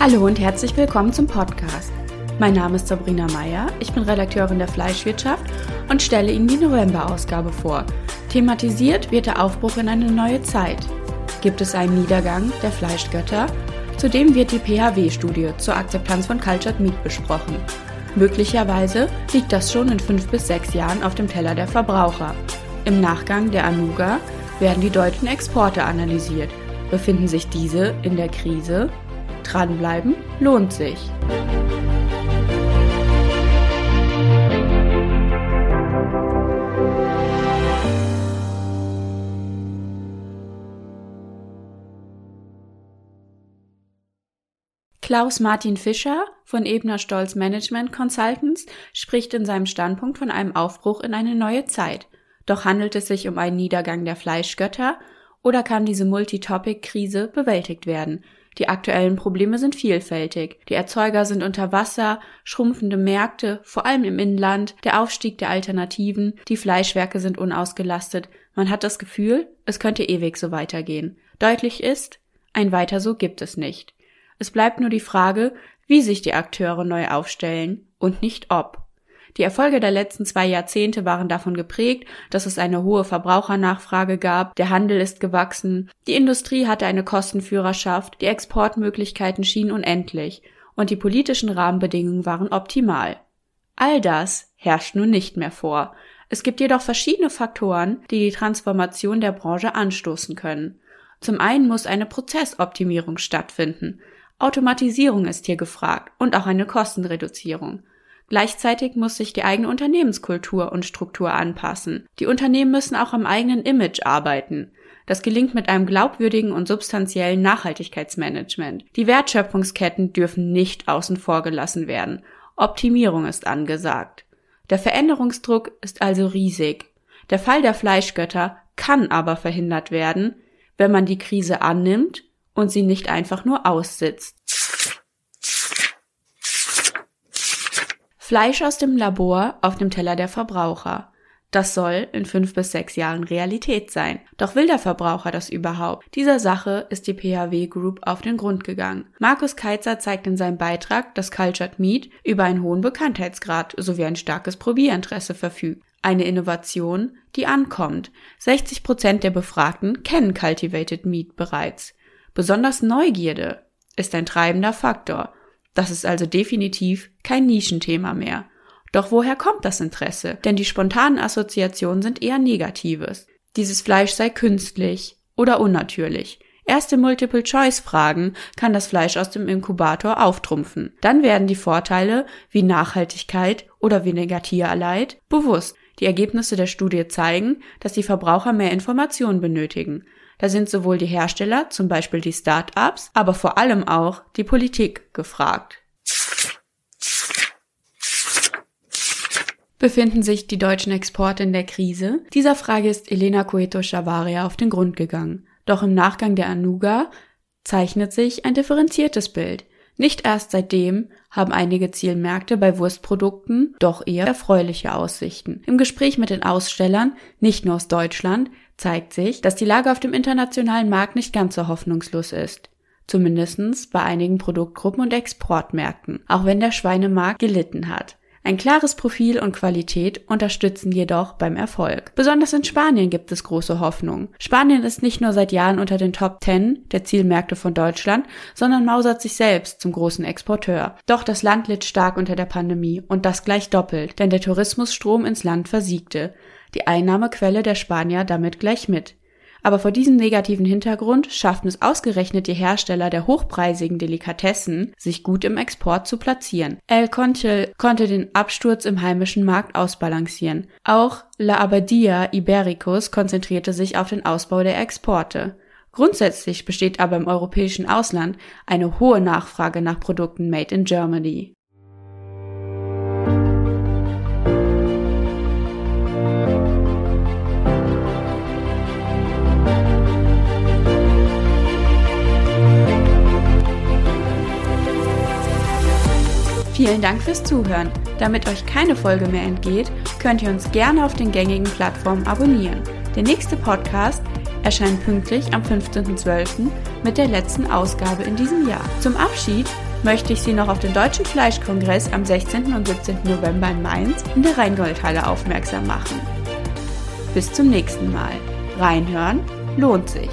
Hallo und herzlich willkommen zum Podcast. Mein Name ist Sabrina Meyer, ich bin Redakteurin der Fleischwirtschaft und stelle Ihnen die November-Ausgabe vor. Thematisiert wird der Aufbruch in eine neue Zeit. Gibt es einen Niedergang der Fleischgötter? Zudem wird die PHW-Studie zur Akzeptanz von Cultured Meat besprochen. Möglicherweise liegt das schon in fünf bis sechs Jahren auf dem Teller der Verbraucher. Im Nachgang der Anuga werden die deutschen Exporte analysiert. Befinden sich diese in der Krise? Dranbleiben lohnt sich. Klaus Martin Fischer von Ebner Stolz Management Consultants spricht in seinem Standpunkt von einem Aufbruch in eine neue Zeit. Doch handelt es sich um einen Niedergang der Fleischgötter oder kann diese Multitopic-Krise bewältigt werden? Die aktuellen Probleme sind vielfältig. Die Erzeuger sind unter Wasser, schrumpfende Märkte, vor allem im Inland, der Aufstieg der Alternativen, die Fleischwerke sind unausgelastet. Man hat das Gefühl, es könnte ewig so weitergehen. Deutlich ist, ein weiter so gibt es nicht. Es bleibt nur die Frage, wie sich die Akteure neu aufstellen und nicht ob. Die Erfolge der letzten zwei Jahrzehnte waren davon geprägt, dass es eine hohe Verbrauchernachfrage gab, der Handel ist gewachsen, die Industrie hatte eine Kostenführerschaft, die Exportmöglichkeiten schienen unendlich und die politischen Rahmenbedingungen waren optimal. All das herrscht nun nicht mehr vor. Es gibt jedoch verschiedene Faktoren, die die Transformation der Branche anstoßen können. Zum einen muss eine Prozessoptimierung stattfinden. Automatisierung ist hier gefragt und auch eine Kostenreduzierung. Gleichzeitig muss sich die eigene Unternehmenskultur und Struktur anpassen. Die Unternehmen müssen auch am eigenen Image arbeiten. Das gelingt mit einem glaubwürdigen und substanziellen Nachhaltigkeitsmanagement. Die Wertschöpfungsketten dürfen nicht außen vor gelassen werden. Optimierung ist angesagt. Der Veränderungsdruck ist also riesig. Der Fall der Fleischgötter kann aber verhindert werden, wenn man die Krise annimmt und sie nicht einfach nur aussitzt. Fleisch aus dem Labor auf dem Teller der Verbraucher. Das soll in fünf bis sechs Jahren Realität sein. Doch will der Verbraucher das überhaupt? Dieser Sache ist die PHW Group auf den Grund gegangen. Markus Keitzer zeigt in seinem Beitrag, dass Cultured Meat über einen hohen Bekanntheitsgrad sowie ein starkes Probierinteresse verfügt. Eine Innovation, die ankommt. 60 Prozent der Befragten kennen Cultivated Meat bereits. Besonders Neugierde ist ein treibender Faktor. Das ist also definitiv kein Nischenthema mehr. Doch woher kommt das Interesse? Denn die spontanen Assoziationen sind eher negatives. Dieses Fleisch sei künstlich oder unnatürlich. Erste Multiple-Choice-Fragen kann das Fleisch aus dem Inkubator auftrumpfen. Dann werden die Vorteile wie Nachhaltigkeit oder weniger Tierleid bewusst. Die Ergebnisse der Studie zeigen, dass die Verbraucher mehr Informationen benötigen. Da sind sowohl die Hersteller, zum Beispiel die Start-ups, aber vor allem auch die Politik gefragt. Befinden sich die deutschen Exporte in der Krise? Dieser Frage ist Elena Coeto Chavaria auf den Grund gegangen. Doch im Nachgang der Anuga zeichnet sich ein differenziertes Bild. Nicht erst seitdem haben einige Zielmärkte bei Wurstprodukten doch eher erfreuliche Aussichten. Im Gespräch mit den Ausstellern, nicht nur aus Deutschland, zeigt sich, dass die Lage auf dem internationalen Markt nicht ganz so hoffnungslos ist. Zumindestens bei einigen Produktgruppen und Exportmärkten, auch wenn der Schweinemarkt gelitten hat. Ein klares Profil und Qualität unterstützen jedoch beim Erfolg. Besonders in Spanien gibt es große Hoffnung. Spanien ist nicht nur seit Jahren unter den Top 10 der Zielmärkte von Deutschland, sondern mausert sich selbst zum großen Exporteur. Doch das Land litt stark unter der Pandemie und das gleich doppelt, denn der Tourismusstrom ins Land versiegte. Die Einnahmequelle der Spanier damit gleich mit. Aber vor diesem negativen Hintergrund schafften es ausgerechnet die Hersteller der hochpreisigen Delikatessen, sich gut im Export zu platzieren. El Conchel konnte den Absturz im heimischen Markt ausbalancieren. Auch La Abadia Ibericus konzentrierte sich auf den Ausbau der Exporte. Grundsätzlich besteht aber im europäischen Ausland eine hohe Nachfrage nach Produkten made in Germany. Vielen Dank fürs Zuhören. Damit euch keine Folge mehr entgeht, könnt ihr uns gerne auf den gängigen Plattformen abonnieren. Der nächste Podcast erscheint pünktlich am 15.12. mit der letzten Ausgabe in diesem Jahr. Zum Abschied möchte ich Sie noch auf den Deutschen Fleischkongress am 16. und 17. November in Mainz in der Rheingoldhalle aufmerksam machen. Bis zum nächsten Mal. Reinhören lohnt sich.